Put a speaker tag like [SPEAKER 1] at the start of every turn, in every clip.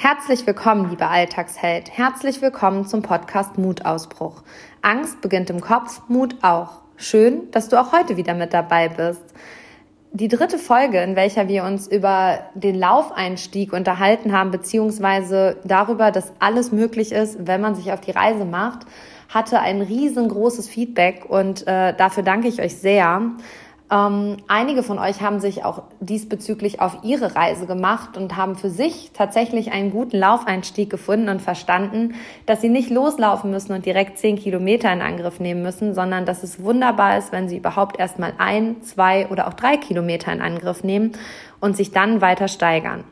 [SPEAKER 1] Herzlich willkommen, liebe Alltagsheld. Herzlich willkommen zum Podcast Mutausbruch. Angst beginnt im Kopf, Mut auch. Schön, dass du auch heute wieder mit dabei bist. Die dritte Folge, in welcher wir uns über den Laufeinstieg unterhalten haben, beziehungsweise darüber, dass alles möglich ist, wenn man sich auf die Reise macht, hatte ein riesengroßes Feedback und äh, dafür danke ich euch sehr. Ähm, einige von euch haben sich auch diesbezüglich auf ihre Reise gemacht und haben für sich tatsächlich einen guten Laufeinstieg gefunden und verstanden, dass sie nicht loslaufen müssen und direkt zehn Kilometer in Angriff nehmen müssen, sondern dass es wunderbar ist, wenn sie überhaupt erst mal ein, zwei oder auch drei Kilometer in Angriff nehmen und sich dann weiter steigern.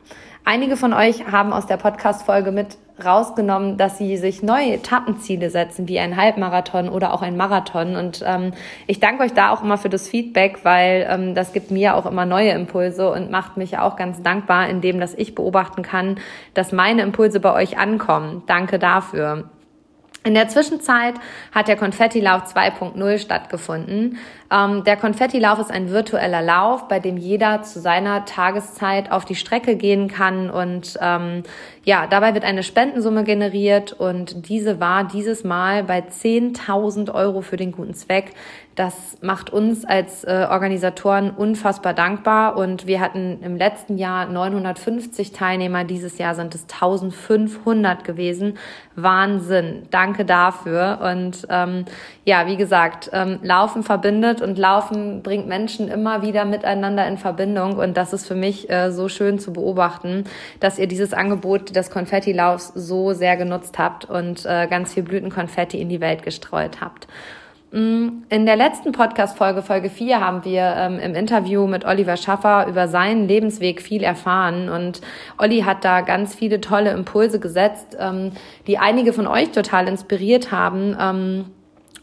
[SPEAKER 1] Einige von euch haben aus der Podcast-Folge mit rausgenommen, dass sie sich neue Etappenziele setzen, wie ein Halbmarathon oder auch ein Marathon. Und ähm, ich danke euch da auch immer für das Feedback, weil ähm, das gibt mir auch immer neue Impulse und macht mich auch ganz dankbar, indem dass ich beobachten kann, dass meine Impulse bei euch ankommen. Danke dafür. In der Zwischenzeit hat der Konfettilauf 2.0 stattgefunden. Ähm, der Konfettilauf ist ein virtueller Lauf, bei dem jeder zu seiner Tageszeit auf die Strecke gehen kann. Und ähm, ja, dabei wird eine Spendensumme generiert. Und diese war dieses Mal bei 10.000 Euro für den guten Zweck. Das macht uns als äh, Organisatoren unfassbar dankbar. Und wir hatten im letzten Jahr 950 Teilnehmer, dieses Jahr sind es 1500 gewesen. Wahnsinn, danke dafür. Und ähm, ja, wie gesagt, ähm, Laufen verbindet und Laufen bringt Menschen immer wieder miteinander in Verbindung und das ist für mich äh, so schön zu beobachten, dass ihr dieses Angebot des Konfettilaufs so sehr genutzt habt und äh, ganz viel Blütenkonfetti in die Welt gestreut habt. Mm, in der letzten Podcast-Folge, Folge 4, haben wir ähm, im Interview mit Oliver Schaffer über seinen Lebensweg viel erfahren. Und Olli hat da ganz viele tolle Impulse gesetzt, ähm, die einige von euch total inspiriert haben. Ähm,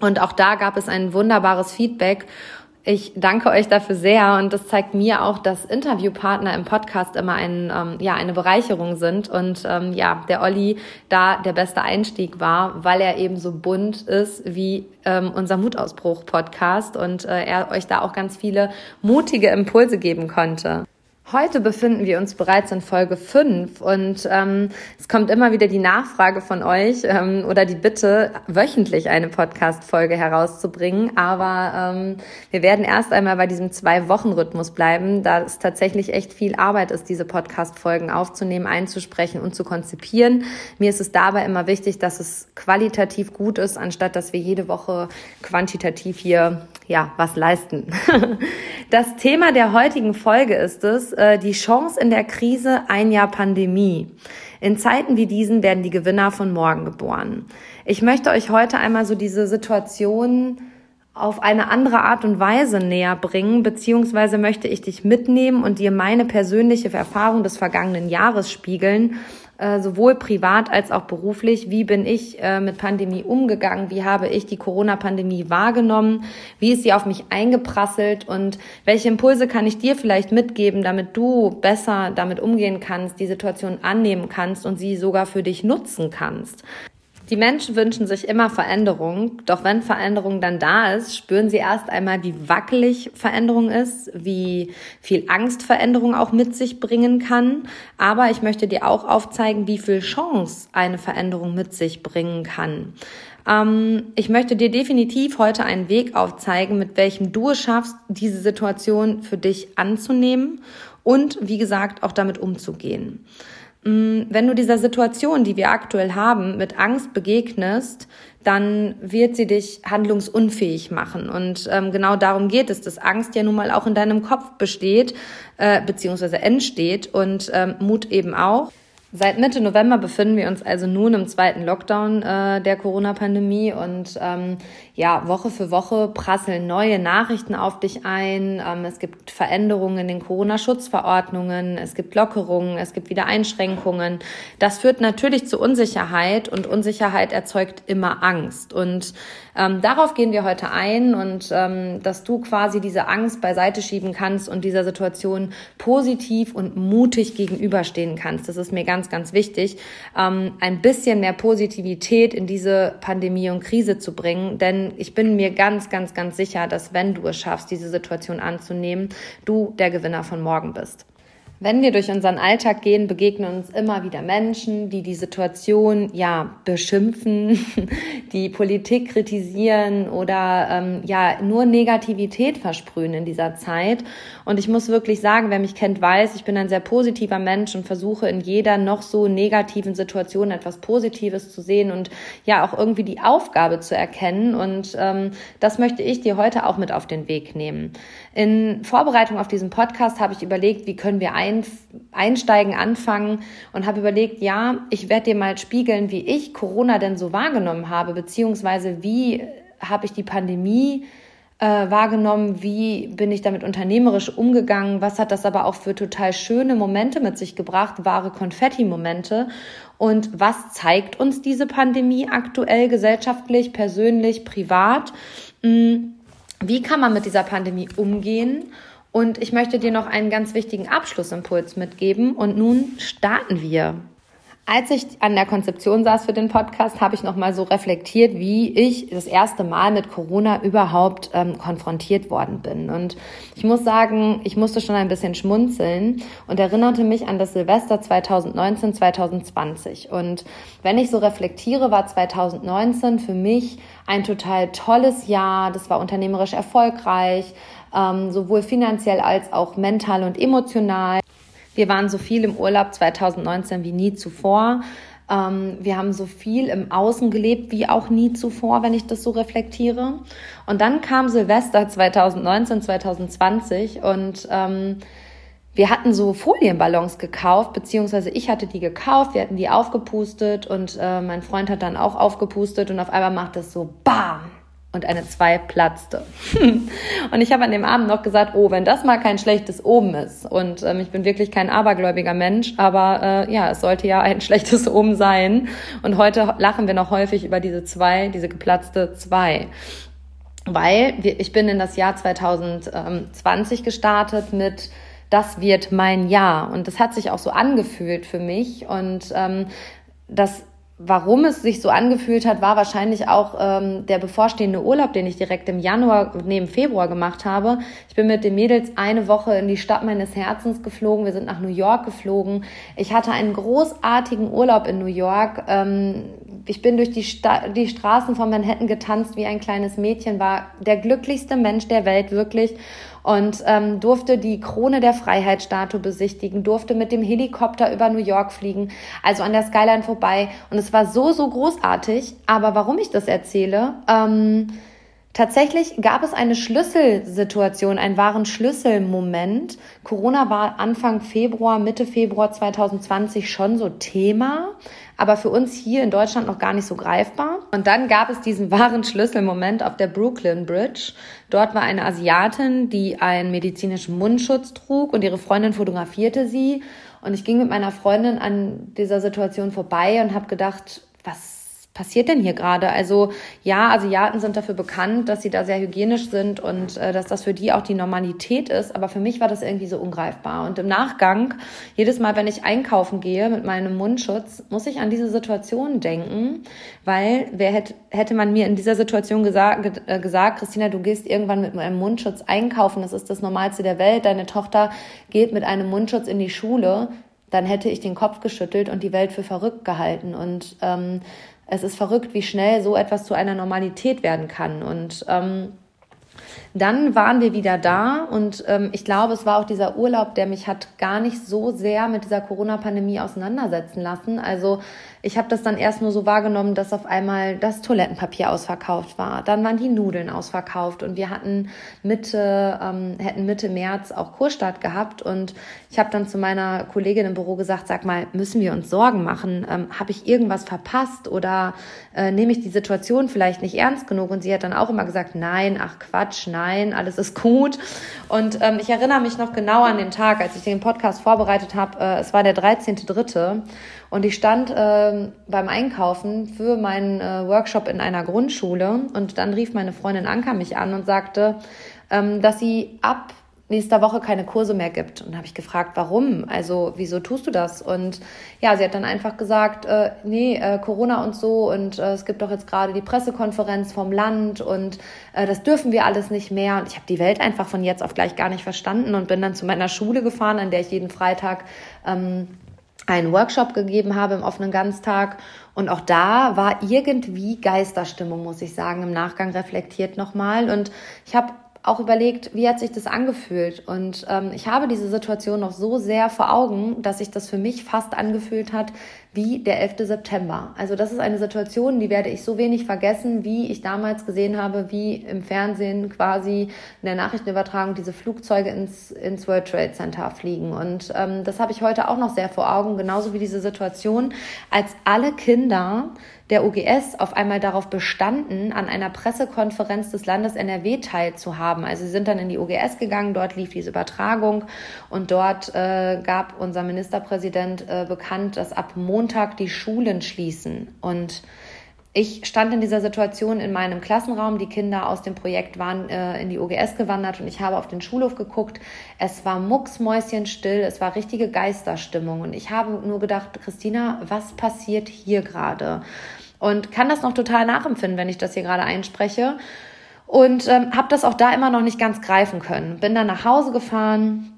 [SPEAKER 1] und auch da gab es ein wunderbares Feedback. Ich danke euch dafür sehr und das zeigt mir auch, dass Interviewpartner im Podcast immer ein, ähm, ja, eine Bereicherung sind und ähm, ja, der Olli da der beste Einstieg war, weil er eben so bunt ist wie ähm, unser Mutausbruch-Podcast und äh, er euch da auch ganz viele mutige Impulse geben konnte. Heute befinden wir uns bereits in Folge 5 und ähm, es kommt immer wieder die Nachfrage von euch ähm, oder die Bitte, wöchentlich eine Podcast-Folge herauszubringen. Aber ähm, wir werden erst einmal bei diesem Zwei-Wochen-Rhythmus bleiben, da es tatsächlich echt viel Arbeit ist, diese Podcast-Folgen aufzunehmen, einzusprechen und zu konzipieren. Mir ist es dabei immer wichtig, dass es qualitativ gut ist, anstatt dass wir jede Woche quantitativ hier ja was leisten. Das Thema der heutigen Folge ist es, äh, die Chance in der Krise, ein Jahr Pandemie. In Zeiten wie diesen werden die Gewinner von morgen geboren. Ich möchte euch heute einmal so diese Situation auf eine andere Art und Weise näher bringen, beziehungsweise möchte ich dich mitnehmen und dir meine persönliche Erfahrung des vergangenen Jahres spiegeln äh, sowohl privat als auch beruflich. Wie bin ich äh, mit Pandemie umgegangen? Wie habe ich die Corona-Pandemie wahrgenommen? Wie ist sie auf mich eingeprasselt? Und welche Impulse kann ich dir vielleicht mitgeben, damit du besser damit umgehen kannst, die Situation annehmen kannst und sie sogar für dich nutzen kannst? Die Menschen wünschen sich immer Veränderung, doch wenn Veränderung dann da ist, spüren sie erst einmal, wie wackelig Veränderung ist, wie viel Angst Veränderung auch mit sich bringen kann. Aber ich möchte dir auch aufzeigen, wie viel Chance eine Veränderung mit sich bringen kann. Ähm, ich möchte dir definitiv heute einen Weg aufzeigen, mit welchem du es schaffst, diese Situation für dich anzunehmen und, wie gesagt, auch damit umzugehen. Mm, wenn du dieser Situation, die wir aktuell haben, mit Angst begegnest, dann wird sie dich handlungsunfähig machen. Und ähm, genau darum geht es, dass Angst ja nun mal auch in deinem Kopf besteht, äh, beziehungsweise entsteht und ähm, Mut eben auch. Seit Mitte November befinden wir uns also nun im zweiten Lockdown äh, der Corona-Pandemie und ähm, ja, Woche für Woche prasseln neue Nachrichten auf dich ein. Ähm, es gibt Veränderungen in den Corona-Schutzverordnungen, es gibt Lockerungen, es gibt wieder Einschränkungen. Das führt natürlich zu Unsicherheit und Unsicherheit erzeugt immer Angst. Und ähm, darauf gehen wir heute ein und ähm, dass du quasi diese Angst beiseite schieben kannst und dieser Situation positiv und mutig gegenüberstehen kannst. Das ist mir ganz, ganz wichtig, ähm, ein bisschen mehr Positivität in diese Pandemie und Krise zu bringen, denn ich bin mir ganz, ganz, ganz sicher, dass wenn du es schaffst, diese Situation anzunehmen, du der Gewinner von morgen bist. Wenn wir durch unseren Alltag gehen, begegnen uns immer wieder Menschen, die die Situation ja beschimpfen, die Politik kritisieren oder ähm, ja nur Negativität versprühen in dieser Zeit. Und ich muss wirklich sagen, wer mich kennt, weiß, ich bin ein sehr positiver Mensch und versuche in jeder noch so negativen Situation etwas Positives zu sehen und ja auch irgendwie die Aufgabe zu erkennen. Und ähm, das möchte ich dir heute auch mit auf den Weg nehmen. In Vorbereitung auf diesen Podcast habe ich überlegt, wie können wir ein, einsteigen, anfangen und habe überlegt, ja, ich werde dir mal spiegeln, wie ich Corona denn so wahrgenommen habe, beziehungsweise wie habe ich die Pandemie äh, wahrgenommen, wie bin ich damit unternehmerisch umgegangen, was hat das aber auch für total schöne Momente mit sich gebracht, wahre Konfetti-Momente und was zeigt uns diese Pandemie aktuell gesellschaftlich, persönlich, privat. Hm wie kann man mit dieser Pandemie umgehen? Und ich möchte dir noch einen ganz wichtigen Abschlussimpuls mitgeben. Und nun starten wir. Als ich an der Konzeption saß für den Podcast, habe ich noch mal so reflektiert, wie ich das erste Mal mit Corona überhaupt ähm, konfrontiert worden bin. Und ich muss sagen, ich musste schon ein bisschen schmunzeln und erinnerte mich an das Silvester 2019, 2020. Und wenn ich so reflektiere, war 2019 für mich ein total tolles Jahr. Das war unternehmerisch erfolgreich, ähm, sowohl finanziell als auch mental und emotional. Wir waren so viel im Urlaub 2019 wie nie zuvor. Ähm, wir haben so viel im Außen gelebt wie auch nie zuvor, wenn ich das so reflektiere. Und dann kam Silvester 2019, 2020 und ähm, wir hatten so Folienballons gekauft, beziehungsweise ich hatte die gekauft, wir hatten die aufgepustet und äh, mein Freund hat dann auch aufgepustet und auf einmal macht es so BAM! Und eine 2 platzte. und ich habe an dem Abend noch gesagt, oh, wenn das mal kein schlechtes Oben ist. Und ähm, ich bin wirklich kein abergläubiger Mensch, aber äh, ja, es sollte ja ein schlechtes Oben sein. Und heute lachen wir noch häufig über diese 2, diese geplatzte 2. Weil wir, ich bin in das Jahr 2020 gestartet mit das wird mein Jahr. Und das hat sich auch so angefühlt für mich. Und ähm, das Warum es sich so angefühlt hat, war wahrscheinlich auch ähm, der bevorstehende Urlaub, den ich direkt im Januar neben Februar gemacht habe. Ich bin mit den Mädels eine Woche in die Stadt meines Herzens geflogen. Wir sind nach New York geflogen. Ich hatte einen großartigen Urlaub in New York. Ähm, ich bin durch die, Sta die Straßen von Manhattan getanzt wie ein kleines Mädchen, war der glücklichste Mensch der Welt, wirklich und ähm, durfte die Krone der Freiheitsstatue besichtigen, durfte mit dem Helikopter über New York fliegen, also an der Skyline vorbei. Und es war so, so großartig. Aber warum ich das erzähle? Ähm, Tatsächlich gab es eine Schlüsselsituation, einen wahren Schlüsselmoment. Corona war Anfang Februar, Mitte Februar 2020 schon so Thema, aber für uns hier in Deutschland noch gar nicht so greifbar. Und dann gab es diesen wahren Schlüsselmoment auf der Brooklyn Bridge. Dort war eine Asiatin, die einen medizinischen Mundschutz trug und ihre Freundin fotografierte sie. Und ich ging mit meiner Freundin an dieser Situation vorbei und habe gedacht, was passiert denn hier gerade? Also ja, Asiaten sind dafür bekannt, dass sie da sehr hygienisch sind und äh, dass das für die auch die Normalität ist. Aber für mich war das irgendwie so ungreifbar. Und im Nachgang, jedes Mal, wenn ich einkaufen gehe mit meinem Mundschutz, muss ich an diese Situation denken, weil wer hätte, hätte man mir in dieser Situation gesagt, äh, gesagt, Christina, du gehst irgendwann mit einem Mundschutz einkaufen, das ist das Normalste der Welt, deine Tochter geht mit einem Mundschutz in die Schule, dann hätte ich den Kopf geschüttelt und die Welt für verrückt gehalten. Und ähm, es ist verrückt, wie schnell so etwas zu einer Normalität werden kann. Und ähm, dann waren wir wieder da und ähm, ich glaube, es war auch dieser Urlaub, der mich hat gar nicht so sehr mit dieser Corona-Pandemie auseinandersetzen lassen. Also ich habe das dann erst nur so wahrgenommen, dass auf einmal das Toilettenpapier ausverkauft war. Dann waren die Nudeln ausverkauft und wir hatten Mitte, ähm, hätten Mitte März auch Kurstart gehabt. Und ich habe dann zu meiner Kollegin im Büro gesagt, sag mal, müssen wir uns Sorgen machen? Ähm, habe ich irgendwas verpasst oder äh, nehme ich die Situation vielleicht nicht ernst genug? Und sie hat dann auch immer gesagt, nein, ach Quatsch, nein, alles ist gut. Und ähm, ich erinnere mich noch genau an den Tag, als ich den Podcast vorbereitet habe. Äh, es war der 13.3. Und ich stand äh, beim Einkaufen für meinen äh, Workshop in einer Grundschule und dann rief meine Freundin Anka mich an und sagte, ähm, dass sie ab nächster Woche keine Kurse mehr gibt. Und habe ich gefragt, warum? Also wieso tust du das? Und ja, sie hat dann einfach gesagt, äh, nee, äh, Corona und so und äh, es gibt doch jetzt gerade die Pressekonferenz vom Land und äh, das dürfen wir alles nicht mehr. Und ich habe die Welt einfach von jetzt auf gleich gar nicht verstanden und bin dann zu meiner Schule gefahren, an der ich jeden Freitag ähm, einen Workshop gegeben habe im offenen Ganztag. Und auch da war irgendwie Geisterstimmung, muss ich sagen, im Nachgang reflektiert nochmal. Und ich habe auch überlegt, wie hat sich das angefühlt. Und ähm, ich habe diese Situation noch so sehr vor Augen, dass sich das für mich fast angefühlt hat wie der 11. September. Also das ist eine Situation, die werde ich so wenig vergessen, wie ich damals gesehen habe, wie im Fernsehen quasi in der Nachrichtenübertragung diese Flugzeuge ins, ins World Trade Center fliegen. Und ähm, das habe ich heute auch noch sehr vor Augen, genauso wie diese Situation, als alle Kinder der OGS auf einmal darauf bestanden, an einer Pressekonferenz des Landes NRW teilzuhaben. Also sie sind dann in die OGS gegangen, dort lief diese Übertragung und dort äh, gab unser Ministerpräsident äh, bekannt, dass ab Montag die Schulen schließen. Und ich stand in dieser Situation in meinem Klassenraum. Die Kinder aus dem Projekt waren äh, in die OGS gewandert und ich habe auf den Schulhof geguckt. Es war mucksmäuschenstill, es war richtige Geisterstimmung. Und ich habe nur gedacht, Christina, was passiert hier gerade? Und kann das noch total nachempfinden, wenn ich das hier gerade einspreche. Und ähm, habe das auch da immer noch nicht ganz greifen können. Bin dann nach Hause gefahren,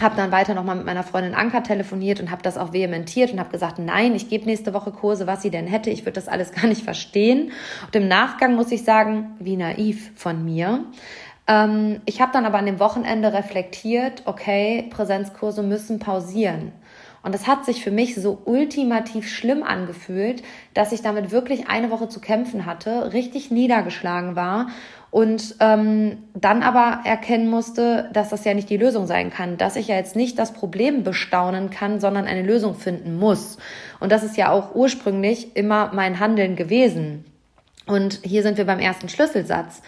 [SPEAKER 1] habe dann weiter nochmal mit meiner Freundin Anka telefoniert und habe das auch vehementiert und habe gesagt, nein, ich gebe nächste Woche Kurse, was sie denn hätte. Ich würde das alles gar nicht verstehen. Und im Nachgang muss ich sagen, wie naiv von mir. Ähm, ich habe dann aber an dem Wochenende reflektiert, okay, Präsenzkurse müssen pausieren. Und das hat sich für mich so ultimativ schlimm angefühlt, dass ich damit wirklich eine Woche zu kämpfen hatte, richtig niedergeschlagen war und ähm, dann aber erkennen musste, dass das ja nicht die Lösung sein kann, dass ich ja jetzt nicht das Problem bestaunen kann, sondern eine Lösung finden muss. Und das ist ja auch ursprünglich immer mein Handeln gewesen. Und hier sind wir beim ersten Schlüsselsatz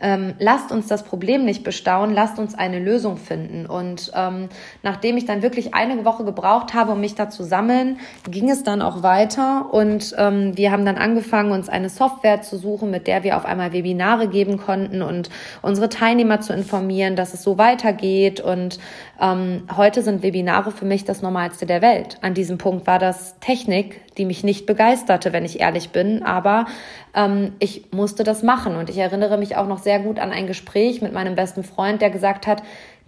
[SPEAKER 1] ähm, lasst uns das Problem nicht bestaunen, lasst uns eine Lösung finden. Und ähm, nachdem ich dann wirklich eine Woche gebraucht habe, um mich da zu sammeln, ging es dann auch weiter und ähm, wir haben dann angefangen, uns eine Software zu suchen, mit der wir auf einmal Webinare geben konnten und unsere Teilnehmer zu informieren, dass es so weitergeht. Und ähm, heute sind Webinare für mich das Normalste der Welt. An diesem Punkt war das Technik, die mich nicht begeisterte, wenn ich ehrlich bin, aber ähm, ich musste das machen. Und ich erinnere mich auch noch sehr gut an ein Gespräch mit meinem besten Freund, der gesagt hat,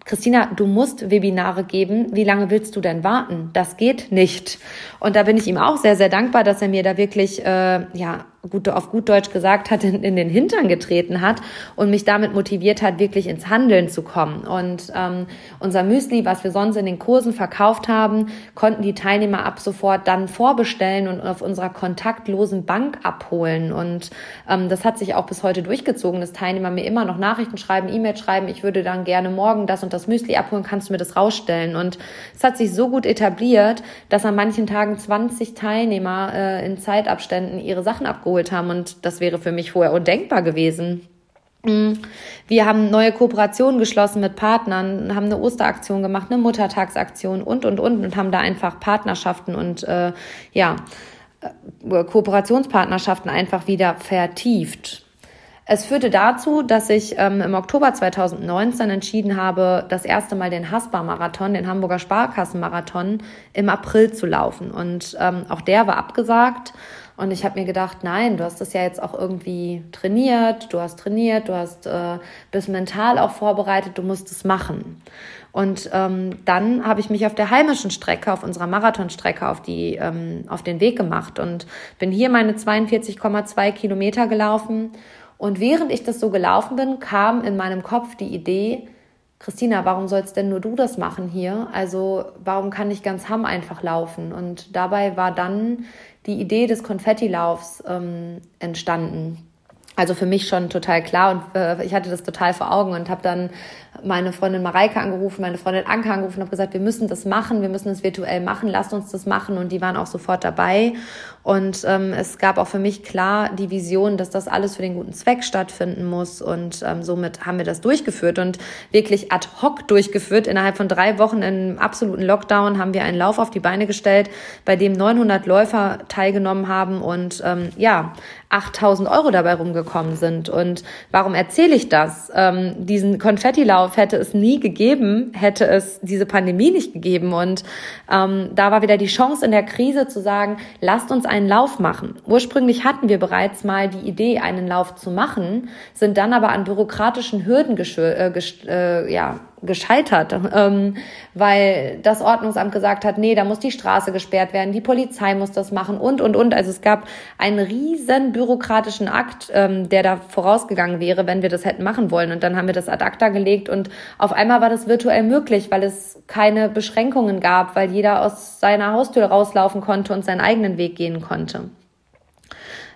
[SPEAKER 1] Christina, du musst Webinare geben. Wie lange willst du denn warten? Das geht nicht. Und da bin ich ihm auch sehr, sehr dankbar, dass er mir da wirklich äh, ja gut, auf gut Deutsch gesagt hat, in, in, den Hintern getreten hat und mich damit motiviert hat, wirklich ins Handeln zu kommen. Und ähm, unser Müsli, was wir sonst in den Kursen verkauft haben, konnten die Teilnehmer ab sofort dann vorbestellen und auf unserer kontaktlosen Bank abholen. Und ähm, das hat sich auch bis heute durchgezogen, dass Teilnehmer mir immer noch Nachrichten schreiben, E-Mails schreiben, ich würde dann gerne morgen das und das Müsli abholen, kannst du mir das rausstellen? Und es hat sich so gut etabliert, dass an manchen Tagen 20 Teilnehmer äh, in Zeitabständen ihre Sachen abgeholt abgeholt haben und das wäre für mich vorher undenkbar gewesen. Mm. Wir haben neue Kooperationen geschlossen mit Partnern, haben eine Osteraktion gemacht, eine Muttertagsaktion und, und, und und haben da einfach Partnerschaften und äh, ja, äh, Kooperationspartnerschaften einfach wieder vertieft. Es führte dazu, dass ich ähm, im Oktober 2019 entschieden habe, das erste Mal den Haspa-Marathon, den Hamburger Sparkassenmarathon, im April zu laufen. Und ähm, auch der war abgesagt. Und ich habe mir gedacht, nein, du hast das ja jetzt auch irgendwie trainiert, du hast trainiert, du hast äh, bist mental auch vorbereitet, du musst es machen. Und ähm, dann habe ich mich auf der heimischen Strecke, auf unserer Marathonstrecke, auf die ähm, auf den Weg gemacht und bin hier meine 42,2 Kilometer gelaufen. Und während ich das so gelaufen bin, kam in meinem Kopf die Idee, Christina, warum sollst denn nur du das machen hier? Also warum kann nicht ganz Hamm einfach laufen? Und dabei war dann die Idee des Konfettilaufs ähm, entstanden. Also für mich schon total klar und äh, ich hatte das total vor Augen und habe dann meine Freundin Mareike angerufen, meine Freundin Anke angerufen und habe gesagt, wir müssen das machen, wir müssen es virtuell machen, lasst uns das machen und die waren auch sofort dabei und ähm, es gab auch für mich klar die Vision, dass das alles für den guten Zweck stattfinden muss. Und ähm, somit haben wir das durchgeführt und wirklich ad hoc durchgeführt. Innerhalb von drei Wochen im absoluten Lockdown haben wir einen Lauf auf die Beine gestellt, bei dem 900 Läufer teilgenommen haben und ähm, ja, 8000 Euro dabei rumgekommen sind. Und warum erzähle ich das? Ähm, diesen Konfettilauf Langlauf hätte es nie gegeben, hätte es diese Pandemie nicht gegeben. Und ähm, da war wieder die Chance in der Krise zu sagen, lasst uns einen Lauf machen. Ursprünglich hatten wir bereits mal die Idee, einen Lauf zu machen, sind dann aber an bürokratischen Hürden äh, äh, ja, gescheitert, ähm, weil das Ordnungsamt gesagt hat, nee, da muss die Straße gesperrt werden, die Polizei muss das machen und, und, und. Also es gab einen riesen bürokratischen Akt, ähm, der da vorausgegangen wäre, wenn wir das hätten machen wollen. Und dann haben wir das ad acta gelegt und auf einmal war das virtuell möglich, weil es keine Beschränkungen gab, weil jeder aus seiner Haustür rauslaufen konnte und seinen eigenen Weg gehen konnte.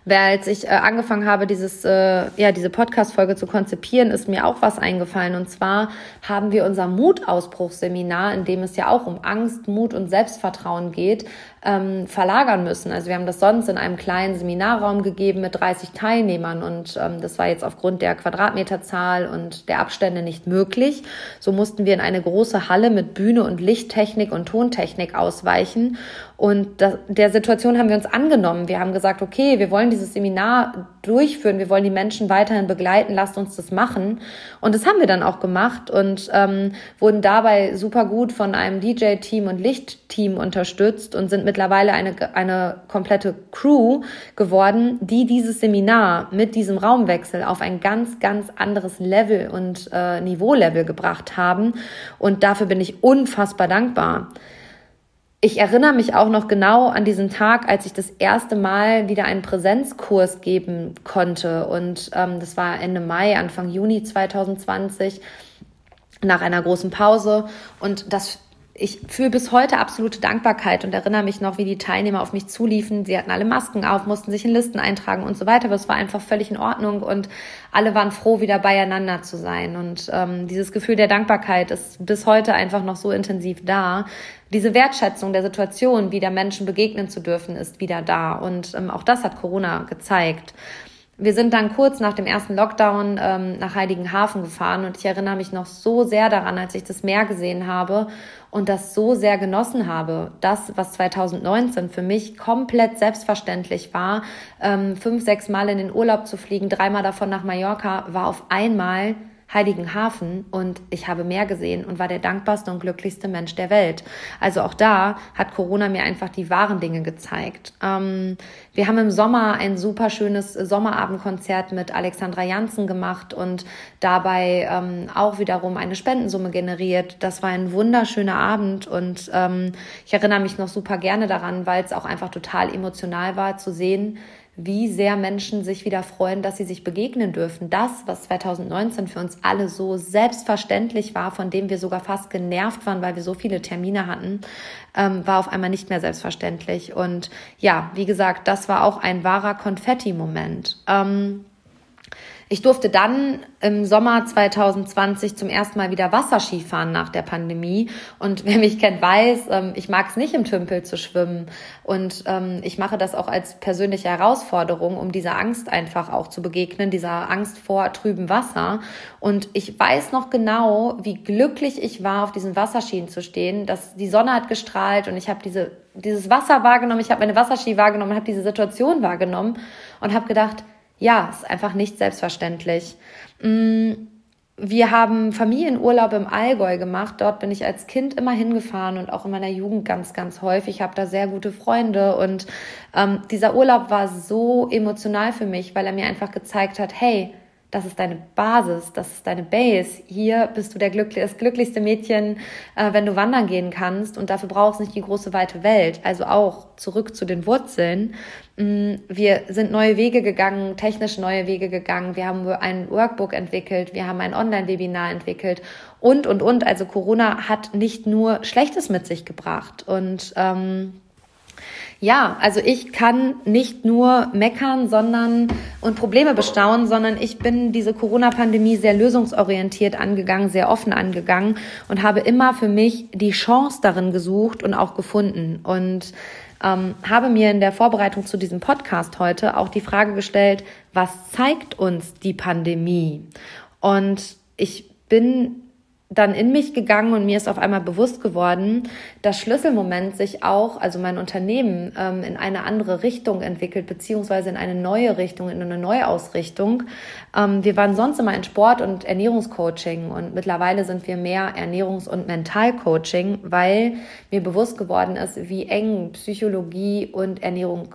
[SPEAKER 1] Weil als ich äh, angefangen habe, dieses, äh, ja, diese Podcast-Folge zu konzipieren, ist mir auch was eingefallen. Und zwar haben wir unser Mutausbruchsseminar, in dem es ja auch um Angst, Mut und Selbstvertrauen geht, ähm, verlagern müssen. Also wir haben das sonst in einem kleinen Seminarraum gegeben mit 30 Teilnehmern und ähm, das war jetzt aufgrund der Quadratmeterzahl und der Abstände nicht möglich. So mussten wir in eine große Halle mit Bühne und Lichttechnik und Tontechnik ausweichen und das, der Situation haben wir uns angenommen. Wir haben gesagt, okay, wir wollen dieses Seminar durchführen, wir wollen die Menschen weiterhin begleiten, lasst uns das machen. Und das haben wir dann auch gemacht und ähm, wurden dabei super gut von einem DJ-Team und Lichtteam unterstützt und sind mittlerweile eine, eine komplette Crew geworden, die dieses Seminar mit diesem Raumwechsel auf ein ganz, ganz anderes Level und äh, Niveaulevel gebracht haben. Und dafür bin ich unfassbar dankbar ich erinnere mich auch noch genau an diesen Tag, als ich das erste Mal wieder einen Präsenzkurs geben konnte. Und ähm, das war Ende Mai, Anfang Juni 2020, nach einer großen Pause. Und das ich fühle bis heute absolute Dankbarkeit und erinnere mich noch, wie die Teilnehmer auf mich zuliefen. Sie hatten alle Masken auf, mussten sich in Listen eintragen und so weiter. Aber es war einfach völlig in Ordnung und alle waren froh, wieder beieinander zu sein. Und ähm, dieses Gefühl der Dankbarkeit ist bis heute einfach noch so intensiv da. Diese Wertschätzung der Situation, wieder Menschen begegnen zu dürfen, ist wieder da. Und ähm, auch das hat Corona gezeigt. Wir sind dann kurz nach dem ersten Lockdown ähm, nach Heiligenhafen gefahren und ich erinnere mich noch so sehr daran, als ich das Meer gesehen habe und das so sehr genossen habe. Das, was 2019 für mich komplett selbstverständlich war, ähm, fünf, sechs Mal in den Urlaub zu fliegen, dreimal davon nach Mallorca, war auf einmal Heiligenhafen und ich habe mehr gesehen und war der dankbarste und glücklichste Mensch der Welt. Also auch da hat Corona mir einfach die wahren Dinge gezeigt. Ähm, wir haben im Sommer ein super schönes Sommerabendkonzert mit Alexandra Janssen gemacht und dabei ähm, auch wiederum eine Spendensumme generiert. Das war ein wunderschöner Abend und ähm, ich erinnere mich noch super gerne daran, weil es auch einfach total emotional war zu sehen, wie sehr Menschen sich wieder freuen, dass sie sich begegnen dürfen. Das, was 2019 für uns alle so selbstverständlich war, von dem wir sogar fast genervt waren, weil wir so viele Termine hatten, ähm, war auf einmal nicht mehr selbstverständlich. Und ja, wie gesagt, das war auch ein wahrer Konfetti-Moment. Ähm, ich durfte dann im Sommer 2020 zum ersten Mal wieder Wasserski fahren nach der Pandemie. Und wer mich kennt, weiß, ähm, ich mag es nicht im Tümpel zu schwimmen. Und ähm, ich mache das auch als persönliche Herausforderung, um dieser Angst einfach auch zu begegnen, dieser Angst vor trübem Wasser. Und ich weiß noch genau, wie glücklich ich war, auf diesen Wasserskien zu stehen. Dass die Sonne hat gestrahlt und ich habe diese dieses Wasser wahrgenommen, ich habe meine Wasserski wahrgenommen, habe diese Situation wahrgenommen und habe gedacht, ja, ist einfach nicht selbstverständlich. Mm, wir haben Familienurlaub im Allgäu gemacht. Dort bin ich als Kind immer hingefahren und auch in meiner Jugend ganz, ganz häufig. Ich habe da sehr gute Freunde und ähm, dieser Urlaub war so emotional für mich, weil er mir einfach gezeigt hat, hey, das ist deine Basis, das ist deine Base. Hier bist du der glückli das glücklichste Mädchen, äh, wenn du wandern gehen kannst und dafür brauchst du nicht die große weite Welt. Also auch zurück zu den Wurzeln. Mm, wir sind neue Wege gegangen, technisch neue Wege gegangen. Wir haben ein Workbook entwickelt, wir haben ein Online-Webinar entwickelt und, und, und. Also Corona hat nicht nur Schlechtes mit sich gebracht und ähm, ja, also ich kann nicht nur meckern, sondern und Probleme bestaunen, sondern ich bin diese Corona-Pandemie sehr lösungsorientiert angegangen, sehr offen angegangen und habe immer für mich die Chance darin gesucht und auch gefunden und ähm, habe mir in der Vorbereitung zu diesem Podcast heute auch die Frage gestellt, was zeigt uns die Pandemie? Und ich bin dann in mich gegangen und mir ist auf einmal bewusst geworden, dass Schlüsselmoment sich auch, also mein Unternehmen, ähm, in eine andere Richtung entwickelt, beziehungsweise in eine neue Richtung, in eine Neuausrichtung. Ähm, wir waren sonst immer in Sport- und Ernährungscoaching und mittlerweile sind wir mehr Ernährungs- und Mentalcoaching, weil mir bewusst geworden ist, wie eng Psychologie und Ernährung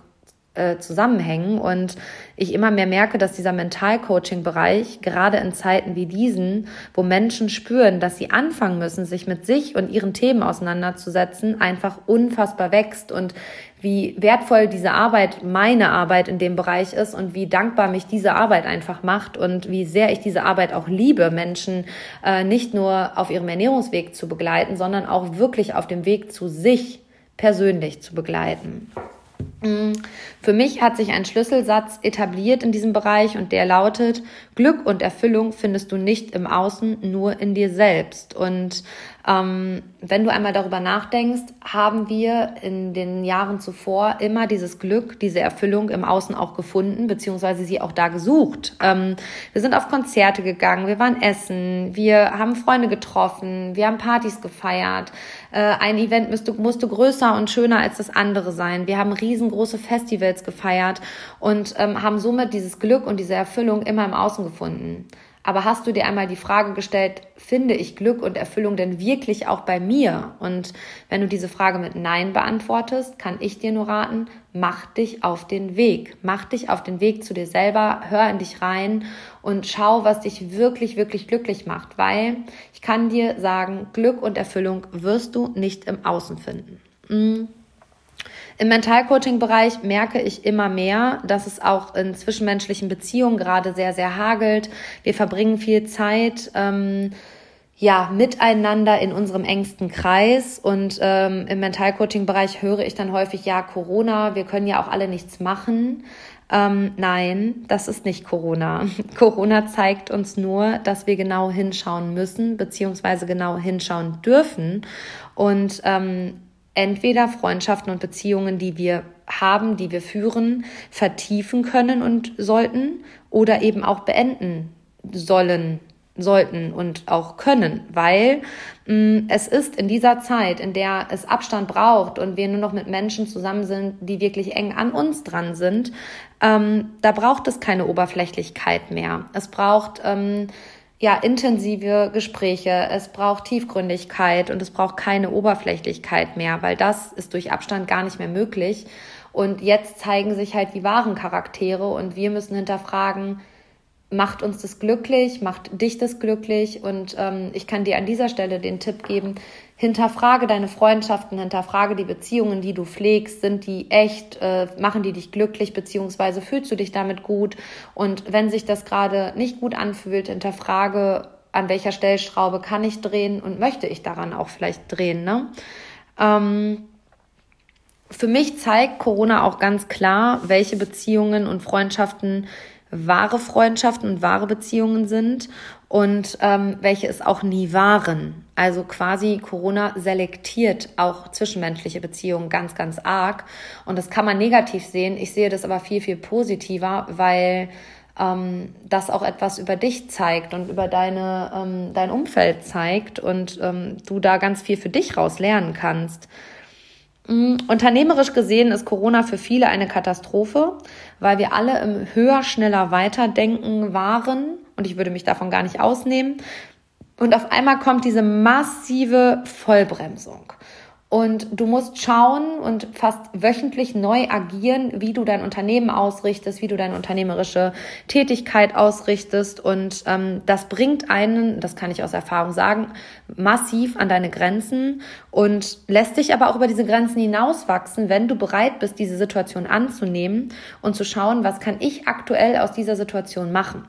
[SPEAKER 1] äh, zusammenhängen und ich immer mehr merke, dass dieser Mental-Coaching-Bereich gerade in Zeiten wie diesen, wo Menschen spüren, dass sie anfangen müssen, sich mit sich und ihren Themen auseinanderzusetzen, einfach unfassbar wächst und wie wertvoll diese Arbeit, meine Arbeit in dem Bereich ist und wie dankbar mich diese Arbeit einfach macht und wie sehr ich diese Arbeit auch liebe, Menschen äh, nicht nur auf ihrem Ernährungsweg zu begleiten, sondern auch wirklich auf dem Weg zu sich persönlich zu begleiten. Mm, für mich hat sich ein Schlüsselsatz etabliert in diesem Bereich und der lautet, Glück und Erfüllung findest du nicht im Außen, nur in dir selbst. Und ähm, wenn du einmal darüber nachdenkst, haben wir in den Jahren zuvor immer dieses Glück, diese Erfüllung im Außen auch gefunden, beziehungsweise sie auch da gesucht. Ähm, wir sind auf Konzerte gegangen, wir waren essen, wir haben Freunde getroffen, wir haben Partys gefeiert. Äh, ein Event musste, musste größer und schöner als das andere sein. Wir haben riesengroße Festivals gefeiert und ähm, haben somit dieses Glück und diese Erfüllung immer im Außen gefunden. Aber hast du dir einmal die Frage gestellt, finde ich Glück und Erfüllung denn wirklich auch bei mir? Und wenn du diese Frage mit Nein beantwortest, kann ich dir nur raten, mach dich auf den Weg. Mach dich auf den Weg zu dir selber, hör in dich rein und schau, was dich wirklich, wirklich glücklich macht. Weil ich kann dir sagen, Glück und Erfüllung wirst du nicht im Außen finden. Mm. Im Mentalcoaching-Bereich merke ich immer mehr, dass es auch in zwischenmenschlichen Beziehungen gerade sehr, sehr hagelt. Wir verbringen viel Zeit. Ähm, ja, miteinander in unserem engsten Kreis. Und ähm, im Mentalcoaching-Bereich höre ich dann häufig, ja, Corona, wir können ja auch alle nichts machen. Ähm, nein, das ist nicht Corona. Corona zeigt uns nur, dass wir genau hinschauen müssen, beziehungsweise genau hinschauen dürfen. Und ähm, entweder Freundschaften und Beziehungen, die wir haben, die wir führen, vertiefen können und sollten oder eben auch beenden sollen, sollten und auch können, weil mh, mm, es ist in dieser Zeit, in der es Abstand braucht und wir nur noch mit Menschen zusammen sind, die wirklich eng an uns dran sind, ähm, da braucht es keine Oberflächlichkeit mehr. Es braucht ähm, ja, intensive Gespräche, es braucht Tiefgründigkeit und es braucht keine Oberflächlichkeit mehr, weil das ist durch Abstand gar nicht mehr möglich. Und jetzt zeigen sich halt die wahren Charaktere und wir müssen hinterfragen, macht uns das glücklich, macht dich das glücklich. Und ähm, ich kann dir an dieser Stelle den Tipp geben, hinterfrage deine Freundschaften, hinterfrage die Beziehungen, die du pflegst, sind die echt, äh, machen die dich glücklich, beziehungsweise fühlst du dich damit gut. Und wenn sich das gerade nicht gut anfühlt, hinterfrage, an welcher Stellschraube kann ich drehen und möchte ich daran auch vielleicht drehen. Ne? Ähm, für mich zeigt Corona auch ganz klar, welche Beziehungen und Freundschaften wahre Freundschaften und wahre Beziehungen sind und ähm, welche es auch nie waren. Also quasi Corona selektiert auch zwischenmenschliche Beziehungen ganz, ganz arg. Und das kann man negativ sehen. Ich sehe das aber viel, viel positiver, weil ähm, das auch etwas über dich zeigt und über deine, ähm, dein Umfeld zeigt und ähm, du da ganz viel für dich raus lernen kannst. Mm, unternehmerisch gesehen ist Corona für viele eine Katastrophe, weil wir alle im höher, schneller, weiterdenken waren und ich würde mich davon gar nicht ausnehmen. Und auf einmal kommt diese massive Vollbremsung. Und du musst schauen und fast wöchentlich neu agieren, wie du dein Unternehmen ausrichtest, wie du deine unternehmerische Tätigkeit ausrichtest. Und ähm, das bringt einen, das kann ich aus Erfahrung sagen, massiv an deine Grenzen und lässt dich aber auch über diese Grenzen hinauswachsen, wenn du bereit bist, diese Situation anzunehmen und zu schauen, was kann ich aktuell aus dieser Situation machen.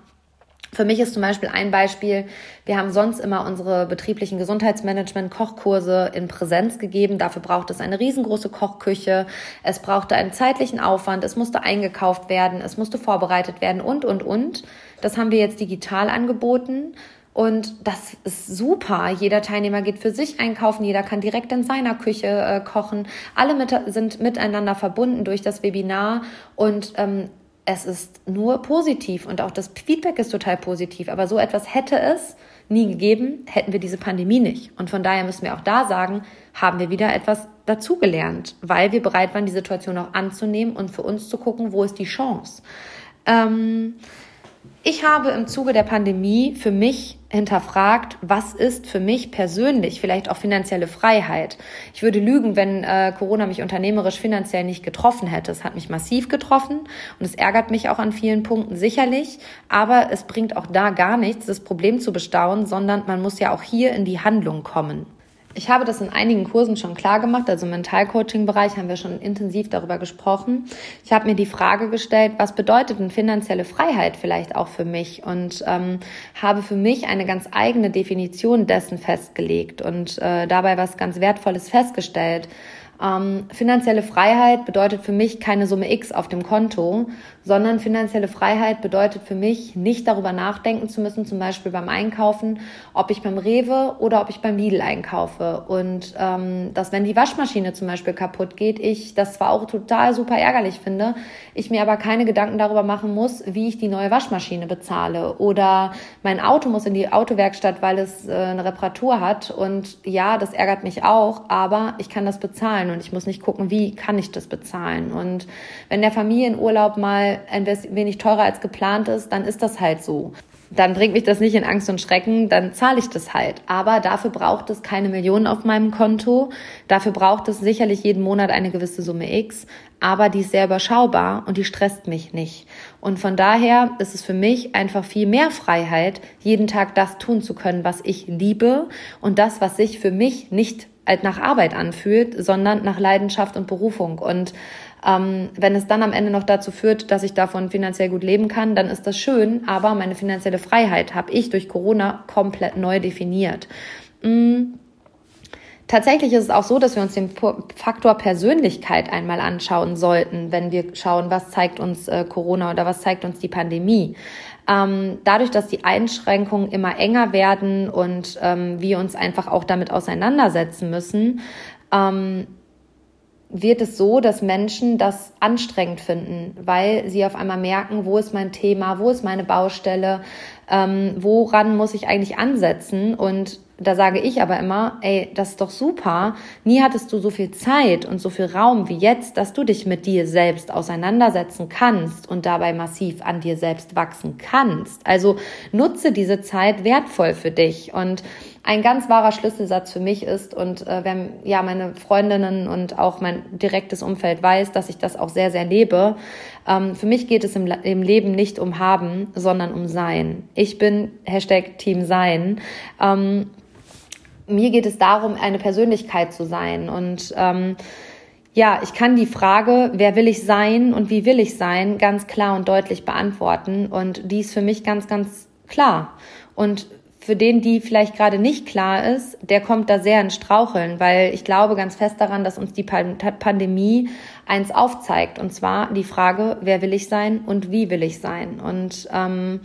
[SPEAKER 1] Für mich ist zum Beispiel ein Beispiel, wir haben sonst immer unsere betrieblichen Gesundheitsmanagement-Kochkurse in Präsenz gegeben. Dafür braucht es eine riesengroße Kochküche. Es brauchte einen zeitlichen Aufwand. Es musste eingekauft werden. Es musste vorbereitet werden und, und, und. Das haben wir jetzt digital angeboten. Und das ist super. Jeder Teilnehmer geht für sich einkaufen, jeder kann direkt in seiner Küche äh, kochen. Alle mit, sind miteinander verbunden durch das Webinar und ähm, es ist nur positiv und auch das Feedback ist total positiv. Aber so etwas hätte es nie gegeben, hätten wir diese Pandemie nicht. Und von daher müssen wir auch da sagen, haben wir wieder etwas dazugelernt, weil wir bereit waren, die Situation auch anzunehmen und für uns zu gucken, wo ist die Chance. Ähm, ich habe im Zuge der Pandemie für mich hinterfragt, was ist für mich persönlich vielleicht auch finanzielle Freiheit. Ich würde lügen, wenn äh, Corona mich unternehmerisch finanziell nicht getroffen hätte. Es hat mich massiv getroffen und es ärgert mich auch an vielen Punkten sicherlich, aber es bringt auch da gar nichts, das Problem zu bestaunen, sondern man muss ja auch hier in die Handlung kommen. Ich habe das in einigen Kursen schon klar gemacht, also im Mentalcoaching-Bereich haben wir schon intensiv darüber gesprochen. Ich habe mir die Frage gestellt, was bedeutet denn finanzielle Freiheit vielleicht auch für mich und ähm, habe für mich eine ganz eigene Definition dessen festgelegt und äh, dabei was ganz Wertvolles festgestellt. Ähm, finanzielle Freiheit bedeutet für mich keine Summe X auf dem Konto, sondern finanzielle Freiheit bedeutet für mich, nicht darüber nachdenken zu müssen, zum Beispiel beim Einkaufen, ob ich beim Rewe oder ob ich beim Lidl einkaufe. Und ähm, dass, wenn die Waschmaschine zum Beispiel kaputt geht, ich das zwar auch total super ärgerlich finde, ich mir aber keine Gedanken darüber machen muss, wie ich die neue Waschmaschine bezahle. Oder mein Auto muss in die Autowerkstatt, weil es äh, eine Reparatur hat. Und ja, das ärgert mich auch, aber ich kann das bezahlen und ich muss nicht gucken, wie kann ich das bezahlen. Und wenn der Familienurlaub mal ein wenig teurer als geplant ist, dann ist das halt so. Dann bringt mich das nicht in Angst und Schrecken, dann zahle ich das halt. Aber dafür braucht es keine Millionen auf meinem Konto. Dafür braucht es sicherlich jeden Monat eine gewisse Summe X. Aber die ist sehr überschaubar und die stresst mich nicht. Und von daher ist es für mich einfach viel mehr Freiheit, jeden Tag das tun zu können, was ich liebe und das, was sich für mich nicht nach Arbeit anfühlt, sondern nach Leidenschaft und Berufung. Und ähm, wenn es dann am Ende noch dazu führt, dass ich davon finanziell gut leben kann, dann ist das schön, aber meine finanzielle Freiheit habe ich durch Corona komplett neu definiert. Mhm. Tatsächlich ist es auch so, dass wir uns den Faktor Persönlichkeit einmal anschauen sollten, wenn wir schauen, was zeigt uns äh, Corona oder was zeigt uns die Pandemie. Ähm, dadurch, dass die Einschränkungen immer enger werden und ähm, wir uns einfach auch damit auseinandersetzen müssen, ähm, wird es so, dass Menschen das anstrengend finden, weil sie auf einmal merken, wo ist mein Thema, wo ist meine Baustelle, ähm, woran muss ich eigentlich ansetzen? Und da sage ich aber immer, ey, das ist doch super. Nie hattest du so viel Zeit und so viel Raum wie jetzt, dass du dich mit dir selbst auseinandersetzen kannst und dabei massiv an dir selbst wachsen kannst. Also nutze diese Zeit wertvoll für dich und ein ganz wahrer Schlüsselsatz für mich ist und äh, wenn ja meine Freundinnen und auch mein direktes Umfeld weiß, dass ich das auch sehr sehr lebe. Ähm, für mich geht es im, im Leben nicht um haben, sondern um sein. Ich bin Hashtag Team Sein. Ähm, mir geht es darum, eine Persönlichkeit zu sein. Und ähm, ja, ich kann die Frage, wer will ich sein und wie will ich sein, ganz klar und deutlich beantworten. Und die ist für mich ganz, ganz klar. Und für den, die vielleicht gerade nicht klar ist, der kommt da sehr ins Straucheln, weil ich glaube ganz fest daran, dass uns die Pandemie eins aufzeigt. Und zwar die Frage, wer will ich sein und wie will ich sein? Und ähm,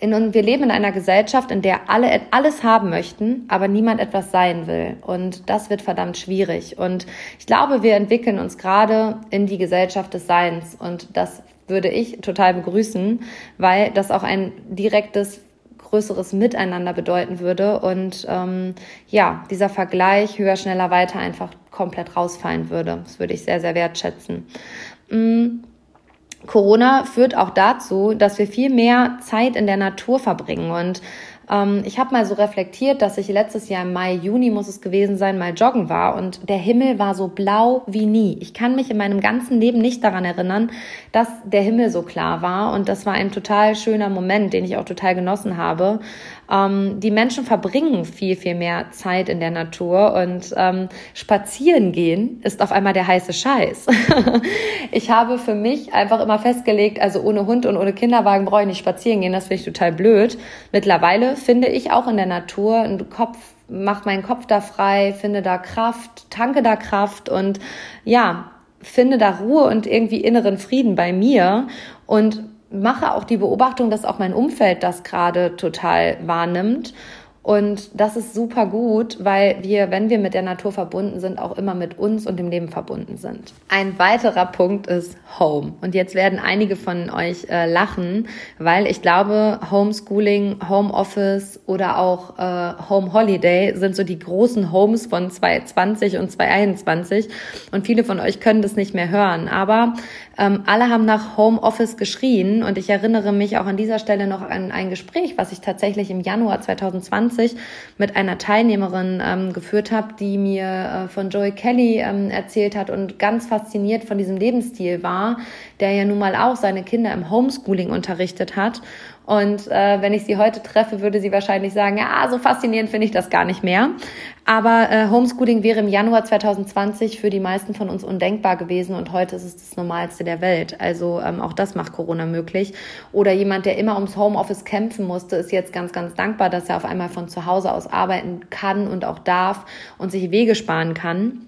[SPEAKER 1] in, wir leben in einer Gesellschaft, in der alle alles haben möchten, aber niemand etwas sein will. Und das wird verdammt schwierig. Und ich glaube, wir entwickeln uns gerade in die Gesellschaft des Seins. Und das würde ich total begrüßen, weil das auch ein direktes größeres Miteinander bedeuten würde und ähm, ja, dieser Vergleich höher, schneller, weiter einfach komplett rausfallen würde. Das würde ich sehr, sehr wertschätzen. Mm. Corona führt auch dazu, dass wir viel mehr Zeit in der Natur verbringen und ähm, ich habe mal so reflektiert, dass ich letztes Jahr im Mai, Juni muss es gewesen sein, mal joggen war und der Himmel war so blau wie nie. Ich kann mich in meinem ganzen Leben nicht daran erinnern, dass der Himmel so klar war und das war ein total schöner Moment, den ich auch total genossen habe. Ähm, die Menschen verbringen viel, viel mehr Zeit in der Natur und ähm, spazieren gehen ist auf einmal der heiße Scheiß. ich habe für mich einfach immer festgelegt, also ohne Hund und ohne Kinderwagen brauche ich nicht spazieren gehen, das finde ich total blöd. Mittlerweile finde ich auch in der Natur einen Kopf mach meinen Kopf da frei, finde da Kraft, tanke da Kraft und ja, finde da Ruhe und irgendwie inneren Frieden bei mir und mache auch die Beobachtung, dass auch mein Umfeld das gerade total wahrnimmt. Und das ist super gut, weil wir, wenn wir mit der Natur verbunden sind, auch immer mit uns und dem Leben verbunden sind. Ein weiterer Punkt ist Home. Und jetzt werden einige von euch äh, lachen, weil ich glaube, Homeschooling, Homeoffice oder auch äh, Home Holiday sind so die großen Homes von 2020 und 2021. Und viele von euch können das nicht mehr hören. Aber ähm, alle haben nach Homeoffice geschrien. Und ich erinnere mich auch an dieser Stelle noch an ein Gespräch, was ich tatsächlich im Januar 2020 2020 mit einer Teilnehmerin ähm, geführt habe, die mir äh, von Joey Kelly ähm, erzählt hat und ganz fasziniert von diesem Lebensstil war, der ja nun mal auch seine Kinder im Homeschooling unterrichtet hat und äh, wenn ich sie heute treffe, würde sie wahrscheinlich sagen, ja, so faszinierend finde ich das gar nicht mehr. Aber äh, Homeschooling wäre im Januar 2020 für die meisten von uns undenkbar gewesen und heute ist es das Normalste der Welt. Also ähm, auch das macht Corona möglich. Oder jemand, der immer ums Homeoffice kämpfen musste, ist jetzt ganz, ganz dankbar, dass er auf einmal von zu Hause aus arbeiten kann und auch darf und sich Wege sparen kann.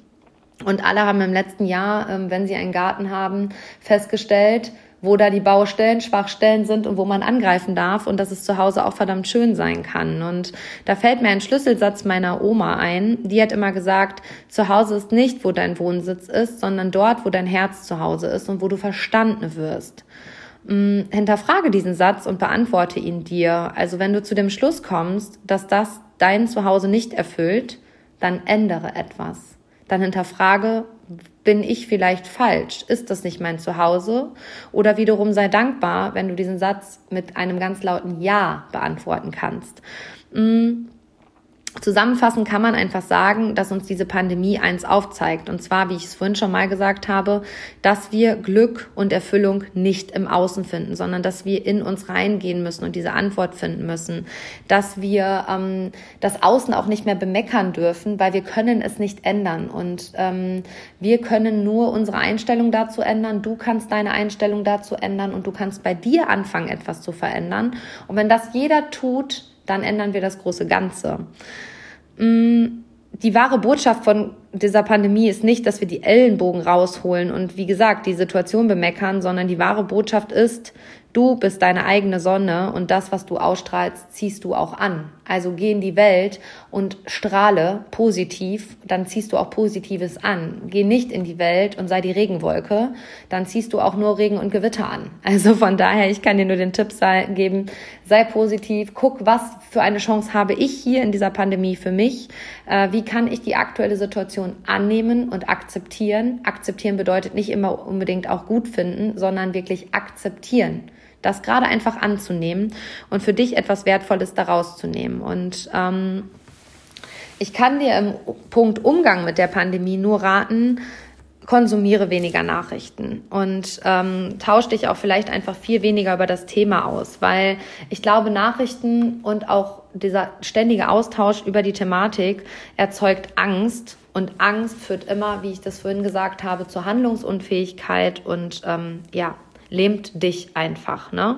[SPEAKER 1] Und alle haben im letzten Jahr, ähm, wenn sie einen Garten haben, festgestellt, wo da die Baustellen, Schwachstellen sind und wo man angreifen darf und dass es zu Hause auch verdammt schön sein kann. Und da fällt mir ein Schlüsselsatz meiner Oma ein. Die hat immer gesagt, zu Hause ist nicht, wo dein Wohnsitz ist, sondern dort, wo dein Herz zu Hause ist und wo du verstanden wirst. Hm, hinterfrage diesen Satz und beantworte ihn dir. Also wenn du zu dem Schluss kommst, dass das dein Zuhause nicht erfüllt, dann ändere etwas. Dann hinterfrage, bin ich vielleicht falsch? Ist das nicht mein Zuhause? Oder wiederum sei dankbar, wenn du diesen Satz mit einem ganz lauten Ja beantworten kannst. Mm. Zusammenfassend kann man einfach sagen, dass uns diese Pandemie eins aufzeigt. Und zwar, wie ich es vorhin schon mal gesagt habe, dass wir Glück und Erfüllung nicht im Außen finden, sondern dass wir in uns reingehen müssen und diese Antwort finden müssen. Dass wir ähm, das Außen auch nicht mehr bemeckern dürfen, weil wir können es nicht ändern. Und ähm, wir können nur unsere Einstellung dazu ändern. Du kannst deine Einstellung dazu ändern und du kannst bei dir anfangen, etwas zu verändern. Und wenn das jeder tut, dann ändern wir das große Ganze. Mm, die wahre Botschaft von dieser Pandemie ist nicht, dass wir die Ellenbogen rausholen und wie gesagt die Situation bemeckern, sondern die wahre Botschaft ist, Du bist deine eigene Sonne und das, was du ausstrahlst, ziehst du auch an. Also geh in die Welt und strahle positiv, dann ziehst du auch Positives an. Geh nicht in die Welt und sei die Regenwolke, dann ziehst du auch nur Regen und Gewitter an. Also von daher, ich kann dir nur den Tipp geben, sei positiv, guck, was für eine Chance habe ich hier in dieser Pandemie für mich, äh, wie kann ich die aktuelle Situation annehmen und akzeptieren. Akzeptieren bedeutet nicht immer unbedingt auch gut finden, sondern wirklich akzeptieren das gerade einfach anzunehmen und für dich etwas Wertvolles daraus zu nehmen. Und ähm, ich kann dir im Punkt Umgang mit der Pandemie nur raten, konsumiere weniger Nachrichten und ähm, tausch dich auch vielleicht einfach viel weniger über das Thema aus, weil ich glaube, Nachrichten und auch dieser ständige Austausch über die Thematik erzeugt Angst und Angst führt immer, wie ich das vorhin gesagt habe, zur Handlungsunfähigkeit und ähm, ja, lähmt dich einfach. Ne?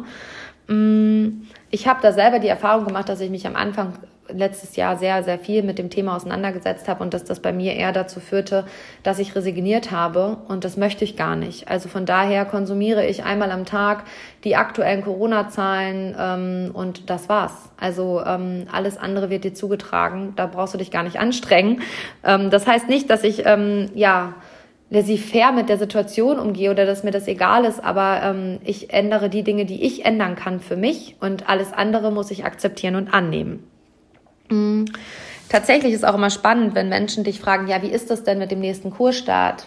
[SPEAKER 1] Mm, ich habe da selber die Erfahrung gemacht, dass ich mich am Anfang letztes Jahr sehr, sehr viel mit dem Thema auseinandergesetzt habe und dass das bei mir eher dazu führte, dass ich resigniert habe und das möchte ich gar nicht. Also von daher konsumiere ich einmal am Tag die aktuellen Corona-Zahlen ähm, und das war's. Also ähm, alles andere wird dir zugetragen, da brauchst du dich gar nicht anstrengen. Ähm, das heißt nicht, dass ich ähm, ja laissez-faire mit der Situation umgehe oder dass mir das egal ist, aber ähm, ich ändere die Dinge, die ich ändern kann für mich und alles andere muss ich akzeptieren und annehmen. Tatsächlich ist auch immer spannend, wenn Menschen dich fragen, ja, wie ist das denn mit dem nächsten Kursstart?